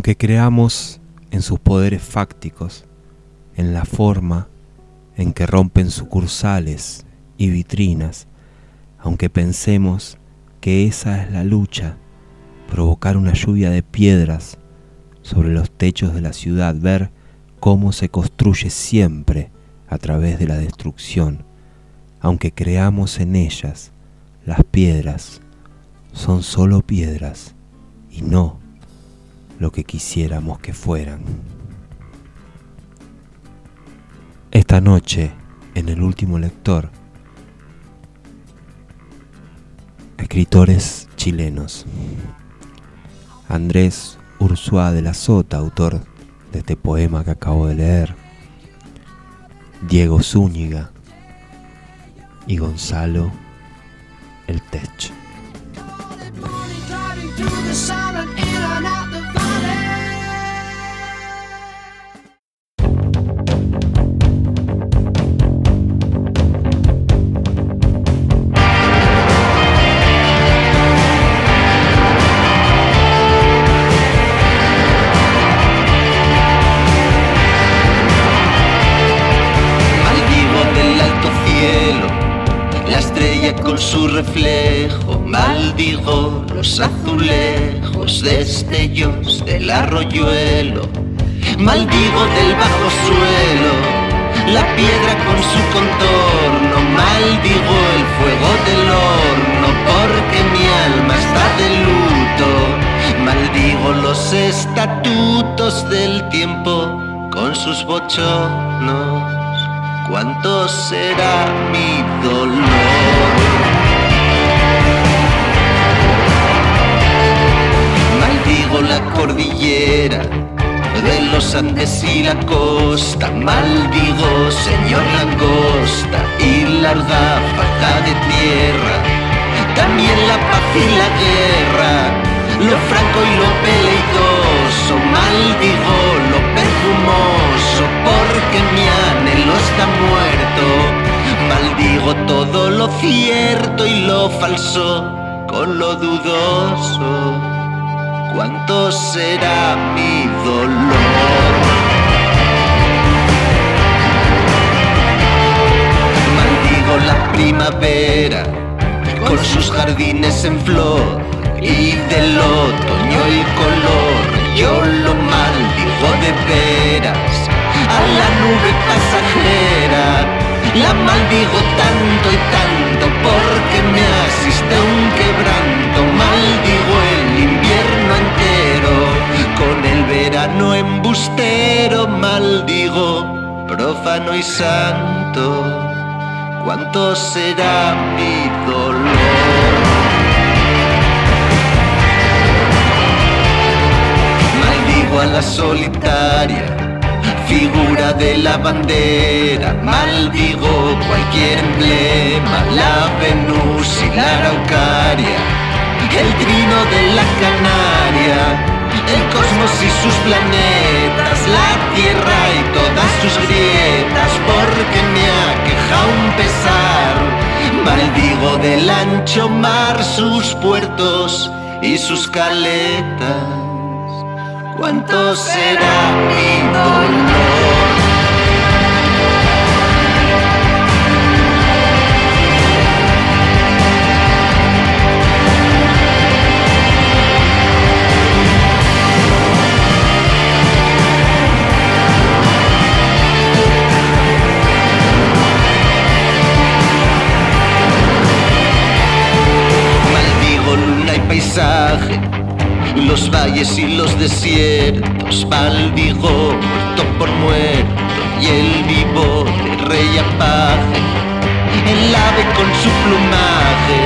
Aunque creamos en sus poderes fácticos, en la forma en que rompen sucursales y vitrinas, aunque pensemos que esa es la lucha, provocar una lluvia de piedras sobre los techos de la ciudad, ver cómo se construye siempre a través de la destrucción, aunque creamos en ellas, las piedras son solo piedras y no lo que quisiéramos que fueran. Esta noche, en el último lector, escritores chilenos. Andrés Ursúa de la Sota, autor de este poema que acabo de leer. Diego Zúñiga y Gonzalo El Tech. Sus bochornos. ¿Cuánto será mi dolor? la cordillera de los Andes y la costa, maldigo señor langosta y larga faja de tierra, también la paz y la guerra, lo franco y lo peligroso, maldigo lo porque mi anhelo está muerto, maldigo todo lo cierto y lo falso con lo dudoso cuánto será mi dolor. Maldigo la primavera con sus jardines en flor y del otoño el color. Yo lo maldigo de veras a la nube pasajera. La maldigo tanto y tanto porque me asiste un quebranto. Maldigo el invierno entero con el verano embustero. Maldigo profano y santo. ¿Cuánto será mi dolor? Maldigo a la solitaria figura de la bandera, maldigo cualquier emblema, la Venus y la Araucaria, el trino de la Canaria, el cosmos y sus planetas, la Tierra y todas sus grietas, porque me aqueja un pesar, maldigo del ancho mar sus puertos y sus caletas cuánto será mi dolor. Desiertos, maldigo muerto por muerto y el vivo de rey apaje, el ave con su plumaje,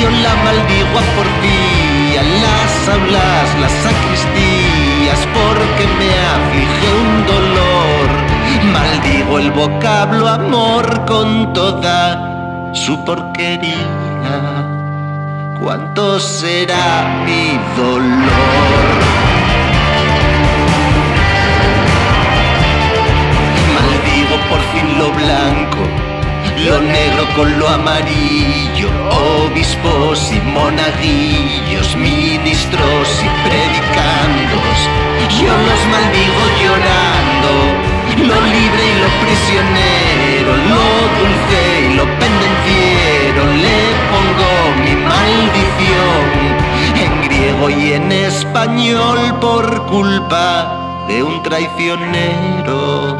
yo la maldigo a porfía, las aulas, las sacristías, porque me aflige un dolor, maldigo el vocablo amor con toda su porquería cuánto será mi dolor. Maldigo por fin lo blanco, lo negro con lo amarillo, obispos y monaguillos, ministros y predicandos. Yo los maldigo llorando, lo libre y lo prisionero, lo dulce y lo pendenciero, en español por culpa de un traicionero.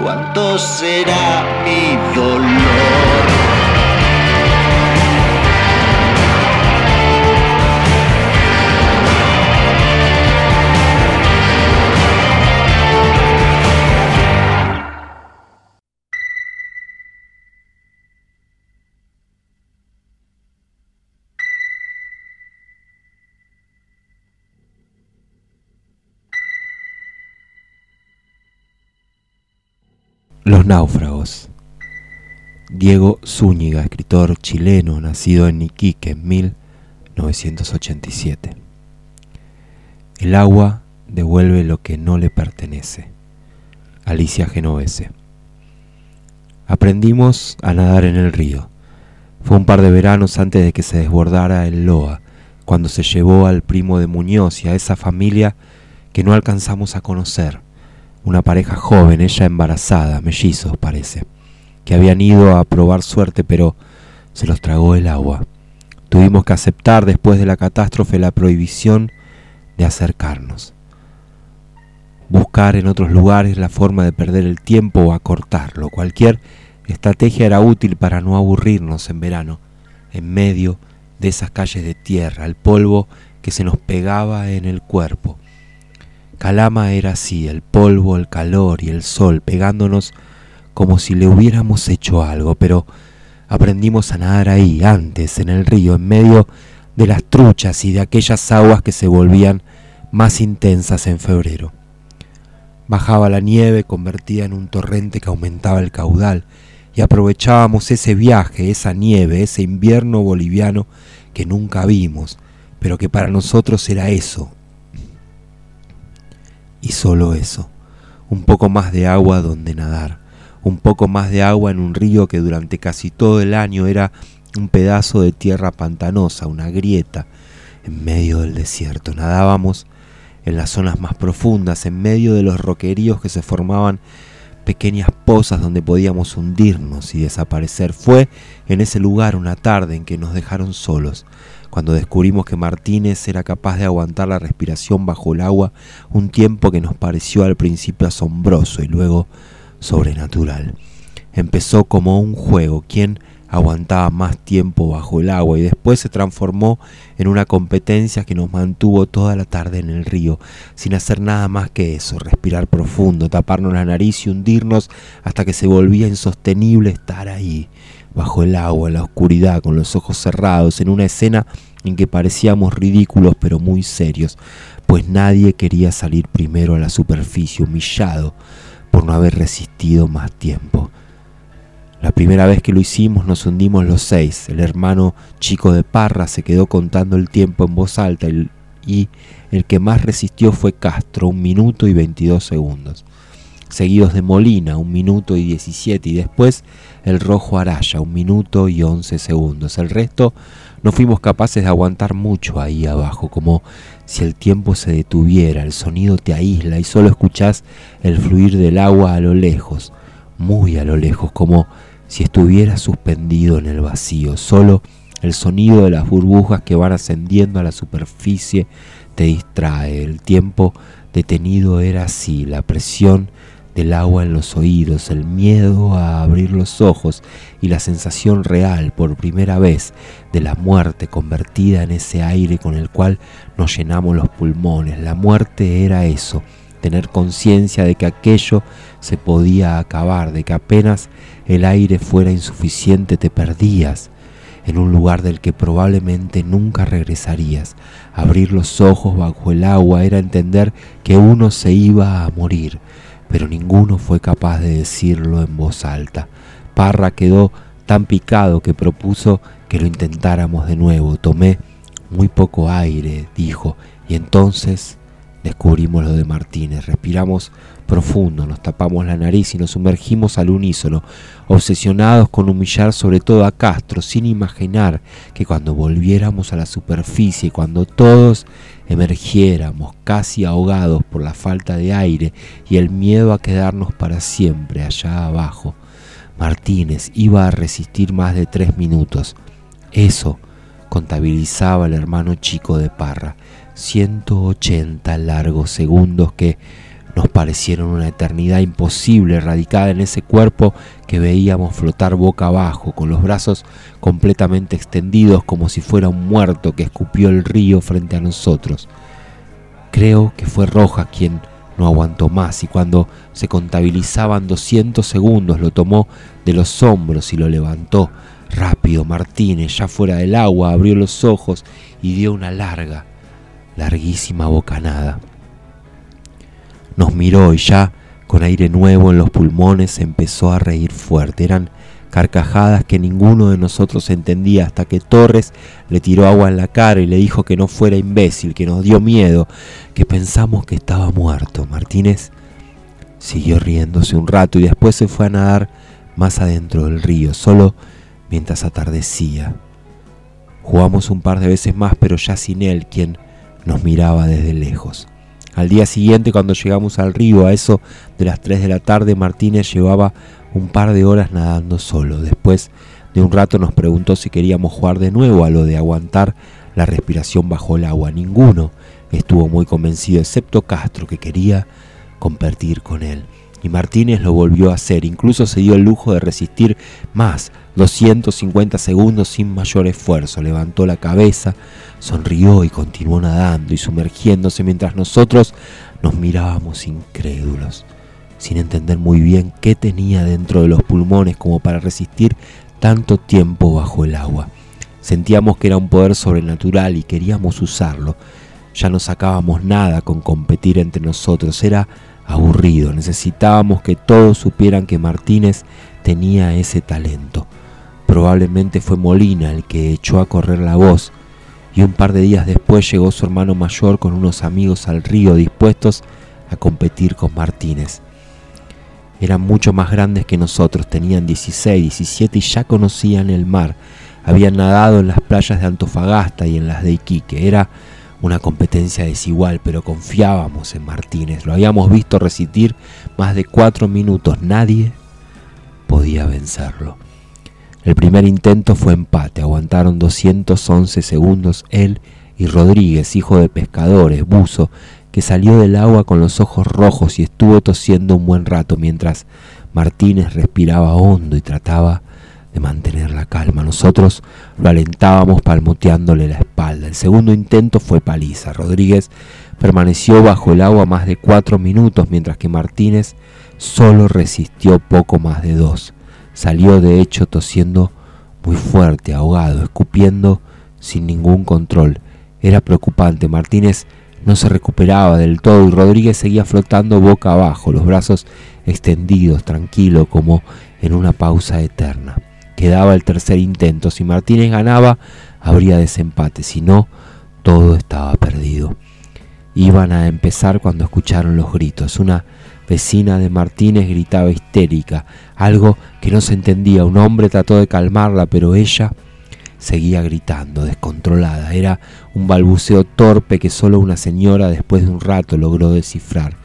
¿Cuánto será mi dolor? Los náufragos. Diego Zúñiga, escritor chileno, nacido en Iquique en 1987. El agua devuelve lo que no le pertenece. Alicia Genovese. Aprendimos a nadar en el río. Fue un par de veranos antes de que se desbordara el Loa, cuando se llevó al primo de Muñoz y a esa familia que no alcanzamos a conocer una pareja joven, ella embarazada, mellizos parece, que habían ido a probar suerte pero se los tragó el agua. Tuvimos que aceptar después de la catástrofe la prohibición de acercarnos. Buscar en otros lugares la forma de perder el tiempo o acortarlo. Cualquier estrategia era útil para no aburrirnos en verano, en medio de esas calles de tierra, el polvo que se nos pegaba en el cuerpo Calama era así, el polvo, el calor y el sol pegándonos como si le hubiéramos hecho algo, pero aprendimos a nadar ahí, antes, en el río, en medio de las truchas y de aquellas aguas que se volvían más intensas en febrero. Bajaba la nieve convertida en un torrente que aumentaba el caudal y aprovechábamos ese viaje, esa nieve, ese invierno boliviano que nunca vimos, pero que para nosotros era eso, y solo eso, un poco más de agua donde nadar, un poco más de agua en un río que durante casi todo el año era un pedazo de tierra pantanosa, una grieta en medio del desierto. Nadábamos en las zonas más profundas, en medio de los roqueríos que se formaban pequeñas pozas donde podíamos hundirnos y desaparecer. Fue en ese lugar una tarde en que nos dejaron solos, cuando descubrimos que Martínez era capaz de aguantar la respiración bajo el agua un tiempo que nos pareció al principio asombroso y luego sobrenatural. Empezó como un juego, quien aguantaba más tiempo bajo el agua y después se transformó en una competencia que nos mantuvo toda la tarde en el río, sin hacer nada más que eso, respirar profundo, taparnos la nariz y hundirnos hasta que se volvía insostenible estar ahí, bajo el agua, en la oscuridad, con los ojos cerrados, en una escena en que parecíamos ridículos pero muy serios, pues nadie quería salir primero a la superficie, humillado por no haber resistido más tiempo. La primera vez que lo hicimos nos hundimos los seis. El hermano chico de Parra se quedó contando el tiempo en voz alta y, el que más resistió fue Castro, un minuto y veintidós segundos. Seguidos de Molina, un minuto y diecisiete, y después el rojo Araya, un minuto y once segundos. El resto no fuimos capaces de aguantar mucho ahí abajo, como si el tiempo se detuviera, el sonido te aísla y solo escuchás el fluir del agua a lo lejos, muy a lo lejos, como si estuviera suspendido en el vacío. Solo el sonido de las burbujas que van ascendiendo a la superficie te distrae. El tiempo detenido era así, la presión del agua en los oídos, el miedo a abrir los ojos y la sensación real por primera vez de la muerte convertida en ese aire con el cual nos llenamos los pulmones. La muerte era eso, tener conciencia de que aquello se podía acabar, de que apenas el aire fuera insuficiente te perdías en un lugar del que probablemente nunca regresarías. Abrir los ojos bajo el agua era entender que uno se iba a morir, pero ninguno fue capaz de decirlo en voz alta. Parra quedó tan picado que propuso que lo intentáramos de nuevo. Tomé muy poco aire, dijo, y entonces descubrimos lo de Martínez. Respiramos profundo, nos tapamos la nariz y nos sumergimos al unísono, obsesionados con humillar sobre todo a Castro, sin imaginar que cuando volviéramos a la superficie, cuando todos emergiéramos casi ahogados por la falta de aire y el miedo a quedarnos para siempre allá abajo, Martínez iba a resistir más de tres minutos. Eso contabilizaba el hermano chico de Parra, 180 largos segundos que nos parecieron una eternidad imposible radicada en ese cuerpo que veíamos flotar boca abajo, con los brazos completamente extendidos como si fuera un muerto que escupió el río frente a nosotros. Creo que fue Roja quien no aguantó más y cuando se contabilizaban 200 segundos lo tomó de los hombros y lo levantó. Rápido Martínez, ya fuera del agua, abrió los ojos y dio una larga, larguísima bocanada. Nos miró y ya, con aire nuevo en los pulmones, empezó a reír fuerte. Eran carcajadas que ninguno de nosotros entendía hasta que Torres le tiró agua en la cara y le dijo que no fuera imbécil, que nos dio miedo, que pensamos que estaba muerto. Martínez siguió riéndose un rato y después se fue a nadar más adentro del río, solo mientras atardecía. Jugamos un par de veces más, pero ya sin él, quien nos miraba desde lejos. Al día siguiente, cuando llegamos al río, a eso de las 3 de la tarde, Martínez llevaba un par de horas nadando solo. Después de un rato nos preguntó si queríamos jugar de nuevo a lo de aguantar la respiración bajo el agua. Ninguno estuvo muy convencido, excepto Castro, que quería compartir con él. Y Martínez lo volvió a hacer, incluso se dio el lujo de resistir más, 250 segundos sin mayor esfuerzo. Levantó la cabeza, sonrió y continuó nadando y sumergiéndose mientras nosotros nos mirábamos incrédulos, sin entender muy bien qué tenía dentro de los pulmones como para resistir tanto tiempo bajo el agua. Sentíamos que era un poder sobrenatural y queríamos usarlo. Ya no sacábamos nada con competir entre nosotros, era aburrido, necesitábamos que todos supieran que Martínez tenía ese talento. Probablemente fue Molina el que echó a correr la voz, y un par de días después llegó su hermano mayor con unos amigos al río dispuestos a competir con Martínez. Eran mucho más grandes que nosotros, tenían 16, 17 y ya conocían el mar. Habían nadado en las playas de Antofagasta y en las de Iquique. Era una competencia desigual, pero confiábamos en Martínez. Lo habíamos visto resistir más de cuatro minutos. Nadie podía vencerlo. El primer intento fue empate, aguantaron 211 segundos él y Rodríguez, hijo de pescadores, buzo, que salió del agua con los ojos rojos y estuvo tosiendo un buen rato mientras Martínez respiraba hondo y trataba de mantener la calma. Nosotros lo alentábamos palmoteándole la espalda. El segundo intento fue paliza. Rodríguez permaneció bajo el agua más de cuatro minutos mientras que Martínez solo resistió poco más de dos. Salió de hecho tosiendo muy fuerte, ahogado, escupiendo sin ningún control. Era preocupante. Martínez no se recuperaba del todo y Rodríguez seguía flotando boca abajo, los brazos extendidos, tranquilo, como en una pausa eterna. Quedaba el tercer intento. Si Martínez ganaba, habría desempate. Si no, todo estaba perdido. Iban a empezar cuando escucharon los gritos. Una vecina de Martínez gritaba histérica, algo que no se entendía. Un hombre trató de calmarla, pero ella seguía gritando, descontrolada. Era un balbuceo torpe que solo una señora después de un rato logró descifrar.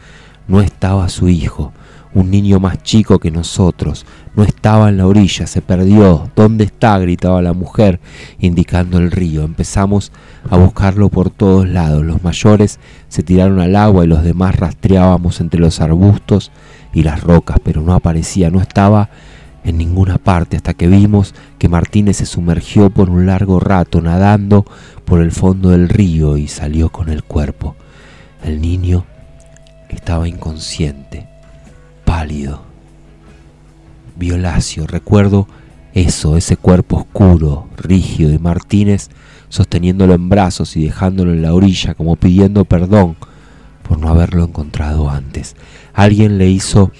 No estaba su hijo, un niño más chico que nosotros. No estaba en la orilla, se perdió. ¿Dónde está? gritaba la mujer, indicando el río. Empezamos a buscarlo por todos lados. Los mayores se tiraron al agua y los demás rastreábamos entre los arbustos y las rocas, pero no aparecía, no estaba en ninguna parte hasta que vimos que Martínez se sumergió por un largo rato nadando por el fondo del río y salió con el cuerpo. El niño estaba inconsciente, pálido, violáceo. Recuerdo eso, ese cuerpo oscuro, rígido y Martínez sosteniéndolo en brazos y dejándolo en la orilla como pidiendo perdón por no haberlo encontrado antes. Alguien le hizo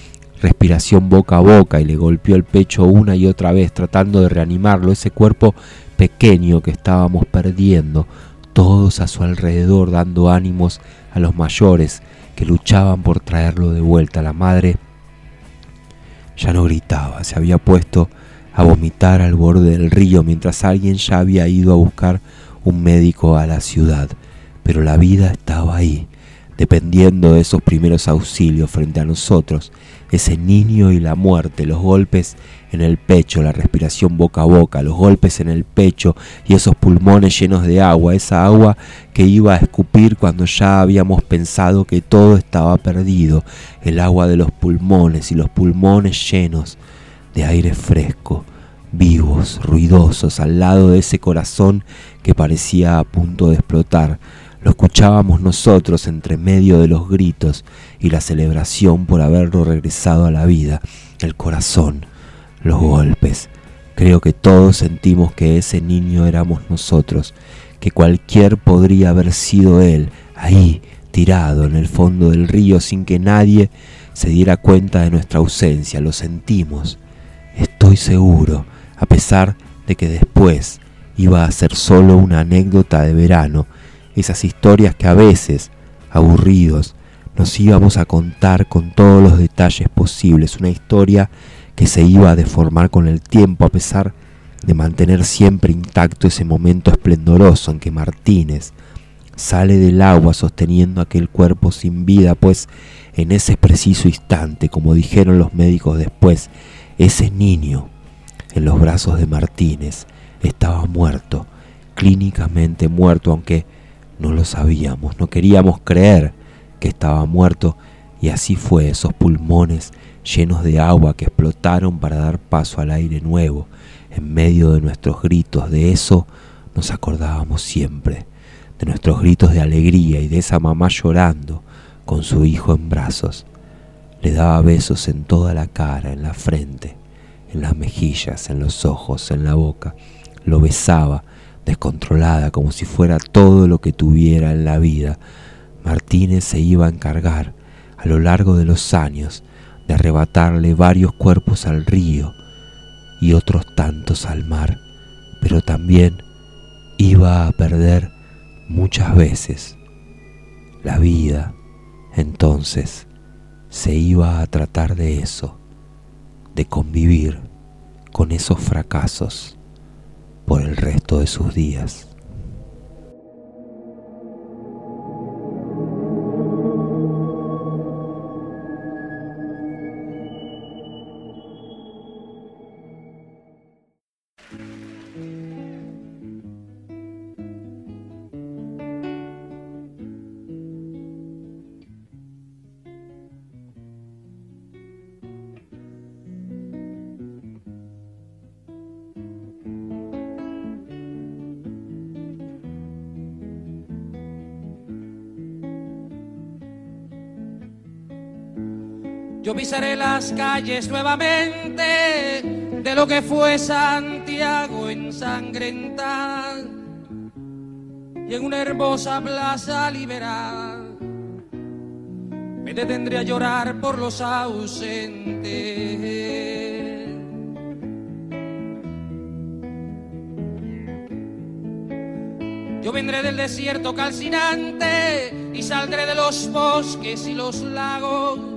respiración boca a boca y le golpeó el pecho una y otra vez tratando de reanimarlo, ese cuerpo pequeño que estábamos perdiendo, todos a su alrededor dando ánimos a los mayores que luchaban por traerlo de vuelta. La madre ya no gritaba, se había puesto a vomitar al borde del río mientras alguien ya había ido a buscar un médico a la ciudad. Pero la vida estaba ahí, dependiendo de esos primeros auxilios frente a nosotros, ese niño y la muerte, los golpes en el pecho, la respiración boca a boca, los golpes en el pecho y esos pulmones llenos de agua, esa agua que iba a escupir cuando ya habíamos pensado que todo estaba perdido, el agua de los pulmones y los pulmones llenos de aire fresco, vivos, ruidosos, al lado de ese corazón que parecía a punto de explotar. Lo escuchábamos nosotros entre medio de los gritos y la celebración por haberlo regresado a la vida, el corazón, los golpes. Creo que todos sentimos que ese niño éramos nosotros, que cualquier podría haber sido él, ahí, tirado en el fondo del río sin que nadie se diera cuenta de nuestra ausencia. Lo sentimos, Estoy seguro, a pesar de que después iba a ser solo una anécdota de verano, esas historias que a veces, aburridos, nos íbamos a contar con todos los detalles posibles, una historia que se iba a deformar con el tiempo a pesar de mantener siempre intacto ese momento esplendoroso en que Martínez sale del agua sosteniendo aquel cuerpo sin vida, pues en ese preciso instante, como dijeron los médicos después, ese niño en los brazos de Martínez estaba muerto, clínicamente muerto, aunque no lo sabíamos, no queríamos creer que estaba muerto y así fue esos pulmones llenos de agua que explotaron para dar paso al aire nuevo en medio de nuestros gritos. De eso nos acordábamos siempre, de nuestros gritos de alegría y de esa mamá llorando con su hijo en brazos. Le daba besos en toda la cara, en la frente, en las mejillas, en los ojos, en la boca. Lo besaba, descontrolada, como si fuera todo lo que tuviera en la vida. Martínez se iba a encargar, a lo largo de los años, de arrebatarle varios cuerpos al río y otros tantos al mar, pero también iba a perder muchas veces la vida entonces se iba a tratar de eso, de convivir con esos fracasos por el resto de sus días. Las calles nuevamente de lo que fue Santiago ensangrentada y en una hermosa plaza liberal me detendré a llorar por los ausentes. Yo vendré del desierto calcinante y saldré de los bosques y los lagos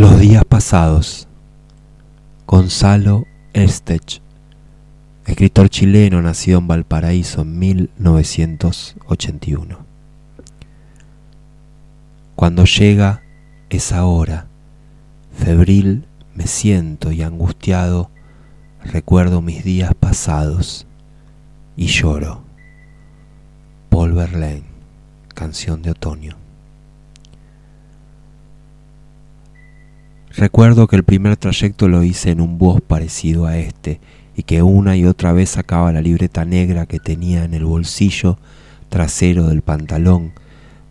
Los días pasados. Gonzalo Estech, escritor chileno nacido en Valparaíso en 1981. Cuando llega esa hora, febril me siento y angustiado recuerdo mis días pasados y lloro. Paul Verlaine, canción de otoño. Recuerdo que el primer trayecto lo hice en un bus parecido a este y que una y otra vez sacaba la libreta negra que tenía en el bolsillo trasero del pantalón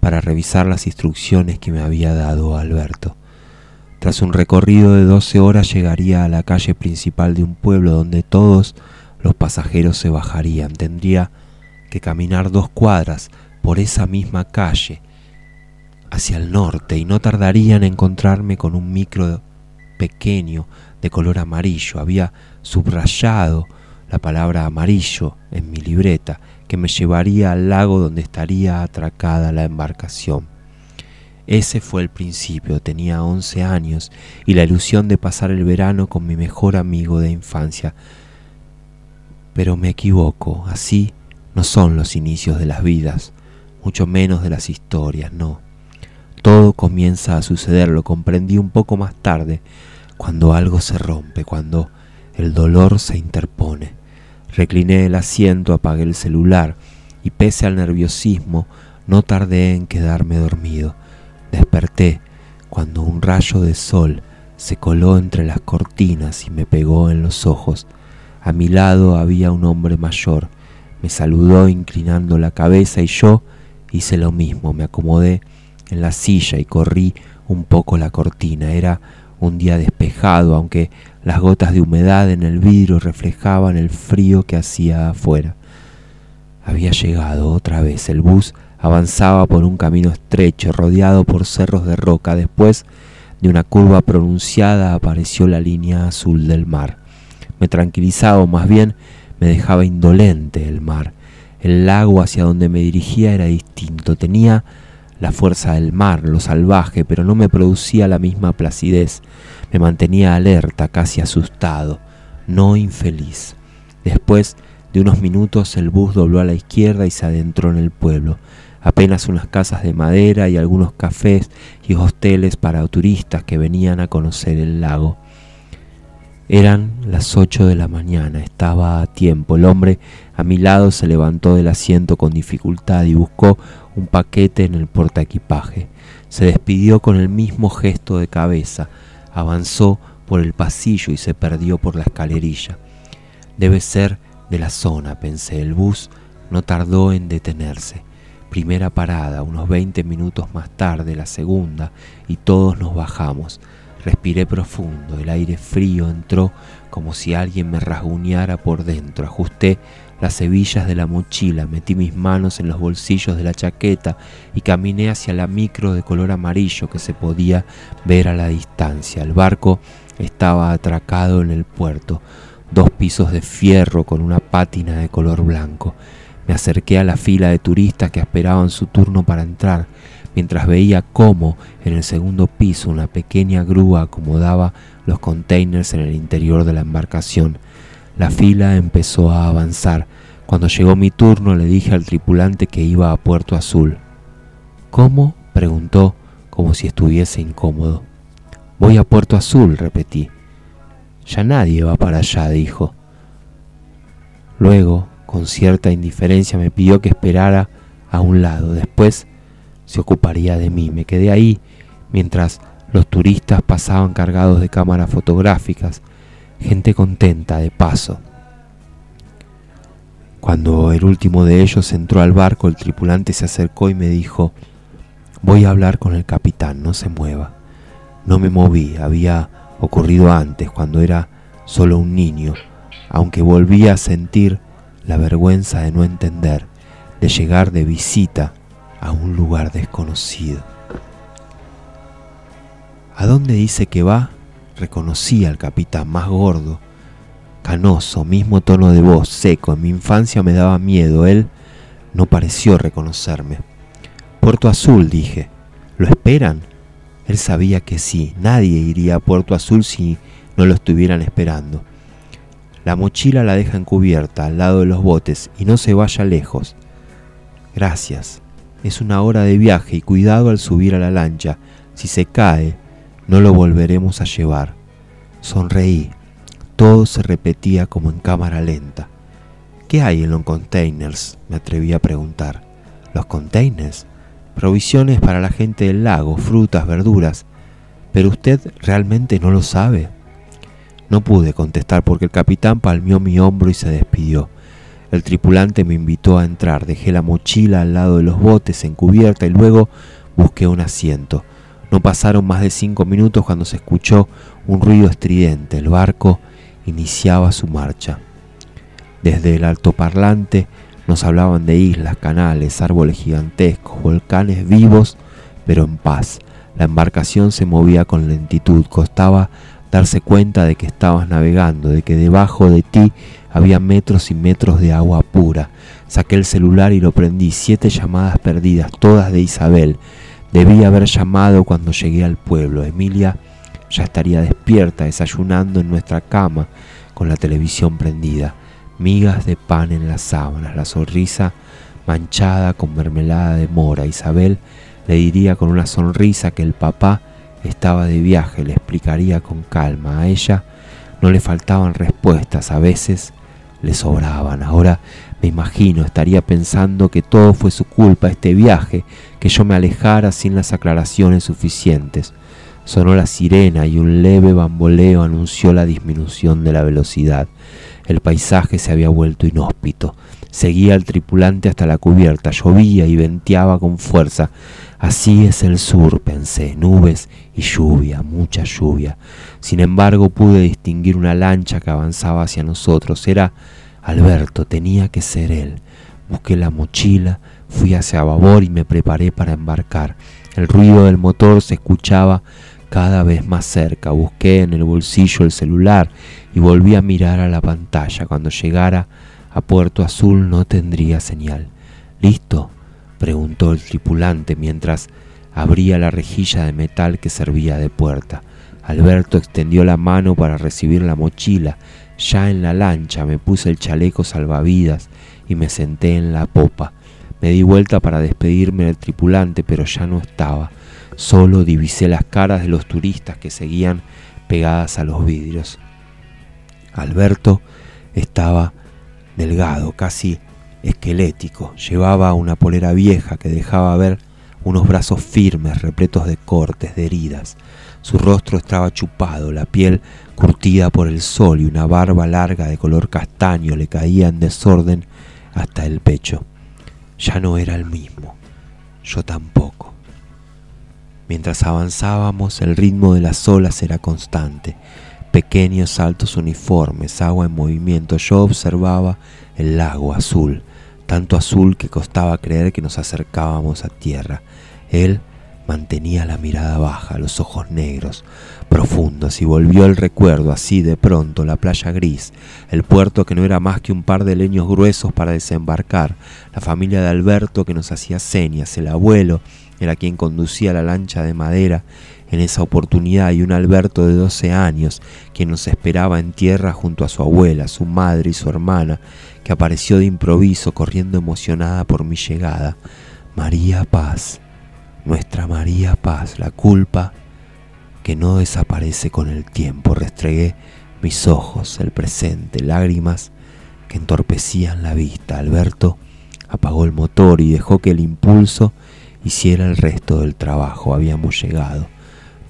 para revisar las instrucciones que me había dado Alberto. Tras un recorrido de 12 horas llegaría a la calle principal de un pueblo donde todos los pasajeros se bajarían. Tendría que caminar dos cuadras por esa misma calle hacia el norte y no tardaría en encontrarme con un micro pequeño de color amarillo. Había subrayado la palabra amarillo en mi libreta que me llevaría al lago donde estaría atracada la embarcación. Ese fue el principio, tenía 11 años y la ilusión de pasar el verano con mi mejor amigo de infancia. Pero me equivoco, así no son los inicios de las vidas, mucho menos de las historias, no. Todo comienza a suceder, lo comprendí un poco más tarde, cuando algo se rompe, cuando el dolor se interpone. Recliné el asiento, apagué el celular y pese al nerviosismo no tardé en quedarme dormido. Desperté cuando un rayo de sol se coló entre las cortinas y me pegó en los ojos. A mi lado había un hombre mayor. Me saludó inclinando la cabeza y yo hice lo mismo. Me acomodé en la silla y corrí un poco la cortina. Era un día despejado, aunque las gotas de humedad en el vidrio reflejaban el frío que hacía afuera. Había llegado otra vez. El bus avanzaba por un camino estrecho, rodeado por cerros de roca. Después de una curva pronunciada apareció la línea azul del mar. Me tranquilizaba, o más bien me dejaba indolente el mar. El lago hacia donde me dirigía era distinto. Tenía la fuerza del mar, lo salvaje, pero no me producía la misma placidez. Me mantenía alerta, casi asustado, no infeliz. Después de unos minutos el bus dobló a la izquierda y se adentró en el pueblo. Apenas unas casas de madera y algunos cafés y hosteles para turistas que venían a conocer el lago. Eran las ocho de la mañana, estaba a tiempo. El hombre a mi lado se levantó del asiento con dificultad y buscó un paquete en el portaequipaje. Se despidió con el mismo gesto de cabeza, avanzó por el pasillo y se perdió por la escalerilla. Debe ser de la zona, pensé. El bus no tardó en detenerse. Primera parada, unos veinte minutos más tarde, la segunda, y todos nos bajamos. Respiré profundo, el aire frío entró como si alguien me rasguñara por dentro. Ajusté las hebillas de la mochila, metí mis manos en los bolsillos de la chaqueta y caminé hacia la micro de color amarillo que se podía ver a la distancia. El barco estaba atracado en el puerto, dos pisos de fierro con una pátina de color blanco. Me acerqué a la fila de turistas que esperaban su turno para entrar, mientras veía cómo en el segundo piso una pequeña grúa acomodaba los containers en el interior de la embarcación. La fila empezó a avanzar. Cuando llegó mi turno le dije al tripulante que iba a Puerto Azul. ¿Cómo? preguntó como si estuviese incómodo. Voy a Puerto Azul, repetí. Ya nadie va para allá, dijo. Luego con cierta indiferencia me pidió que esperara a un lado. Después se ocuparía de mí. Me quedé ahí mientras los turistas pasaban cargados de cámaras fotográficas, gente contenta de paso. Cuando el último de ellos entró al barco, el tripulante se acercó y me dijo, voy a hablar con el capitán, no se mueva. No me moví, había ocurrido antes, cuando era solo un niño, aunque volvía a sentir la vergüenza de no entender, de llegar de visita a un lugar desconocido. ¿A dónde dice que va? Reconocí al capitán más gordo, canoso, mismo tono de voz, seco. En mi infancia me daba miedo. Él no pareció reconocerme. Puerto Azul, dije. ¿Lo esperan? Él sabía que sí, nadie iría a Puerto Azul si no lo estuvieran esperando. La mochila la deja encubierta al lado de los botes y no se vaya lejos. Gracias. Es una hora de viaje y cuidado al subir a la lancha. Si se cae, no lo volveremos a llevar. Sonreí. Todo se repetía como en cámara lenta. ¿Qué hay en los containers? me atreví a preguntar. ¿Los containers? Provisiones para la gente del lago, frutas, verduras. Pero usted realmente no lo sabe. No pude contestar porque el capitán palmeó mi hombro y se despidió. El tripulante me invitó a entrar, dejé la mochila al lado de los botes en cubierta y luego busqué un asiento. No pasaron más de cinco minutos cuando se escuchó un ruido estridente. El barco iniciaba su marcha. Desde el altoparlante nos hablaban de islas, canales, árboles gigantescos, volcanes vivos, pero en paz. La embarcación se movía con lentitud, costaba darse cuenta de que estabas navegando, de que debajo de ti había metros y metros de agua pura. Saqué el celular y lo prendí, siete llamadas perdidas, todas de Isabel. Debí haber llamado cuando llegué al pueblo. Emilia ya estaría despierta, desayunando en nuestra cama, con la televisión prendida. Migas de pan en las sábanas, la sonrisa manchada con mermelada de mora. Isabel le diría con una sonrisa que el papá estaba de viaje, le explicaría con calma. A ella no le faltaban respuestas, a veces le sobraban. Ahora me imagino, estaría pensando que todo fue su culpa, este viaje, que yo me alejara sin las aclaraciones suficientes. Sonó la sirena y un leve bamboleo anunció la disminución de la velocidad. El paisaje se había vuelto inhóspito. Seguía al tripulante hasta la cubierta, llovía y venteaba con fuerza. Así es el sur, pensé, nubes y lluvia, mucha lluvia. Sin embargo, pude distinguir una lancha que avanzaba hacia nosotros. Era Alberto, tenía que ser él. Busqué la mochila, fui hacia babor y me preparé para embarcar. El ruido del motor se escuchaba cada vez más cerca. Busqué en el bolsillo el celular y volví a mirar a la pantalla. Cuando llegara a Puerto Azul no tendría señal. ¿Listo? Preguntó el tripulante mientras abría la rejilla de metal que servía de puerta. Alberto extendió la mano para recibir la mochila. Ya en la lancha me puse el chaleco salvavidas y me senté en la popa. Me di vuelta para despedirme del tripulante, pero ya no estaba. Solo divisé las caras de los turistas que seguían pegadas a los vidrios. Alberto estaba delgado, casi esquelético. Llevaba una polera vieja que dejaba ver unos brazos firmes, repletos de cortes, de heridas. Su rostro estaba chupado, la piel curtida por el sol y una barba larga de color castaño le caía en desorden hasta el pecho. Ya no era el mismo, yo tampoco. Mientras avanzábamos, el ritmo de las olas era constante. Pequeños saltos uniformes, agua en movimiento. Yo observaba el lago azul, tanto azul que costaba creer que nos acercábamos a tierra. Él Mantenía la mirada baja, los ojos negros, profundos, y volvió el recuerdo así de pronto, la playa gris, el puerto que no era más que un par de leños gruesos para desembarcar, la familia de Alberto que nos hacía señas, el abuelo era quien conducía la lancha de madera en esa oportunidad y un Alberto de 12 años quien nos esperaba en tierra junto a su abuela, su madre y su hermana, que apareció de improviso corriendo emocionada por mi llegada. María Paz, nuestra María Paz, la culpa que no desaparece con el tiempo. Restregué mis ojos, el presente, lágrimas que entorpecían la vista. Alberto apagó el motor y dejó que el impulso hiciera el resto del trabajo. Habíamos llegado,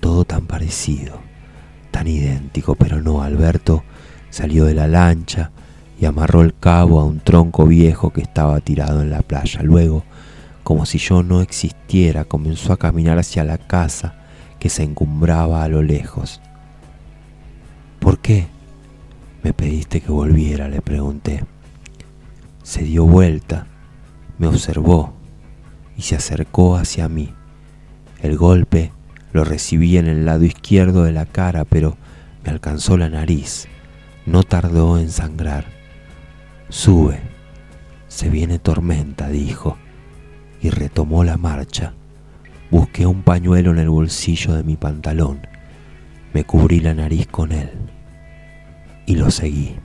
todo tan parecido, tan idéntico, pero no. Alberto salió de la lancha y amarró el cabo a un tronco viejo que estaba tirado en la playa. Luego, como si yo no existiera, comenzó a caminar hacia la casa que se encumbraba a lo lejos. ¿Por qué? Me pediste que volviera, le pregunté. Se dio vuelta, me observó y se acercó hacia mí. El golpe lo recibí en el lado izquierdo de la cara, pero me alcanzó la nariz. No tardó en sangrar. Sube, se viene tormenta, dijo, y retomó la marcha. Busqué un pañuelo en el bolsillo de mi pantalón, me cubrí la nariz con él y lo seguí.